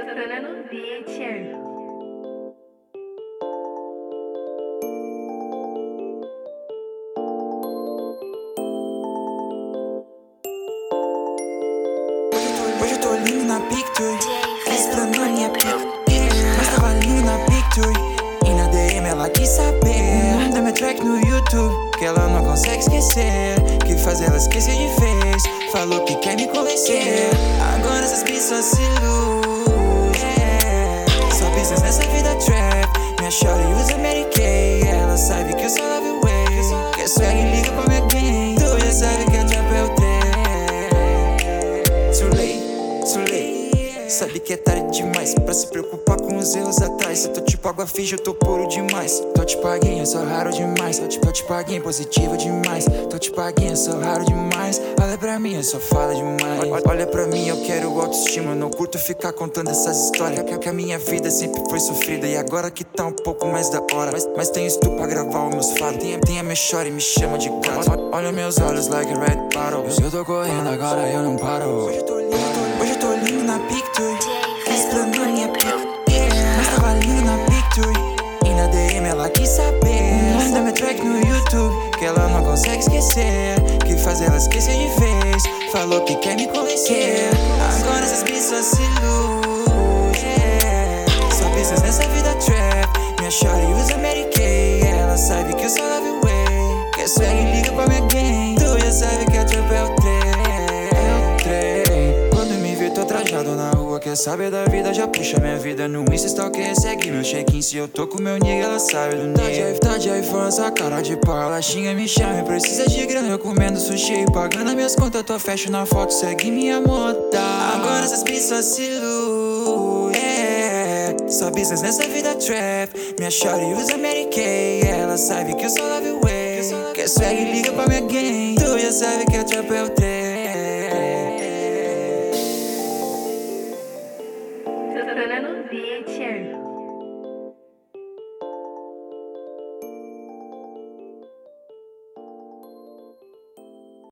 Tocando no beat. Hoje eu tô lindo na picture. Fiz pra mim é Mas tava lindo na picture. E na DM ela quis saber. Da minha track no YouTube Que ela não consegue esquecer. Que faz ela esquecer de vez. Falou que quer me convencer. Agora essas pistas se é. Gang Tu já Sabe que é tarde demais pra se preocupar com os erros atrás. Eu tô tipo água fija, eu tô puro demais. Tô tipo aguinha, sou raro demais. Tô tipo, tipo aguinha, positivo demais. Tô tipo aguinha, sou raro demais. Olha pra mim, eu só falo demais. Olha, pra mim, eu quero autoestima. Eu não curto ficar contando essas histórias. Que, que a minha vida sempre foi sofrida. E agora que tá um pouco mais da hora. Mas, mas tenho estu pra gravar os meus fatos. Tem, tem a minha chora e me chama de gato. Olha, olha meus olhos like a red bottle. Eu tô correndo agora, eu não paro. Lindo, na picture. Fiz pra mim é Mas tava lindo na picture. E na DM ela quis saber. Da minha track no YouTube. Que ela não consegue esquecer. Que faz ela esquecer de vez. Falou que quer me convencer. Agora essas pistas se é. Só business nessa vida trap. Minha shorty usa Mary Kay. Ela sabe que eu só love way. Quer swag trajado na rua. Quer saber da vida, já puxa minha vida no Insta. Stalker, segue meu check-in. Se eu tô com meu nigga, ela sabe do Tá de, tá de iPhone, essa cara de pau. Ela xinga, me chama. Precisa de grana, eu comendo sushi e pagando minhas contas. Tô fecho na foto, segue minha moda. Agora essas pistas se é. Só business nessa vida trap. Minha shorty usa Mary Kay. Ela sabe que eu só love way. Quer swag, liga pra minha gang. Tu já sabe que a trap é o trap. 别气。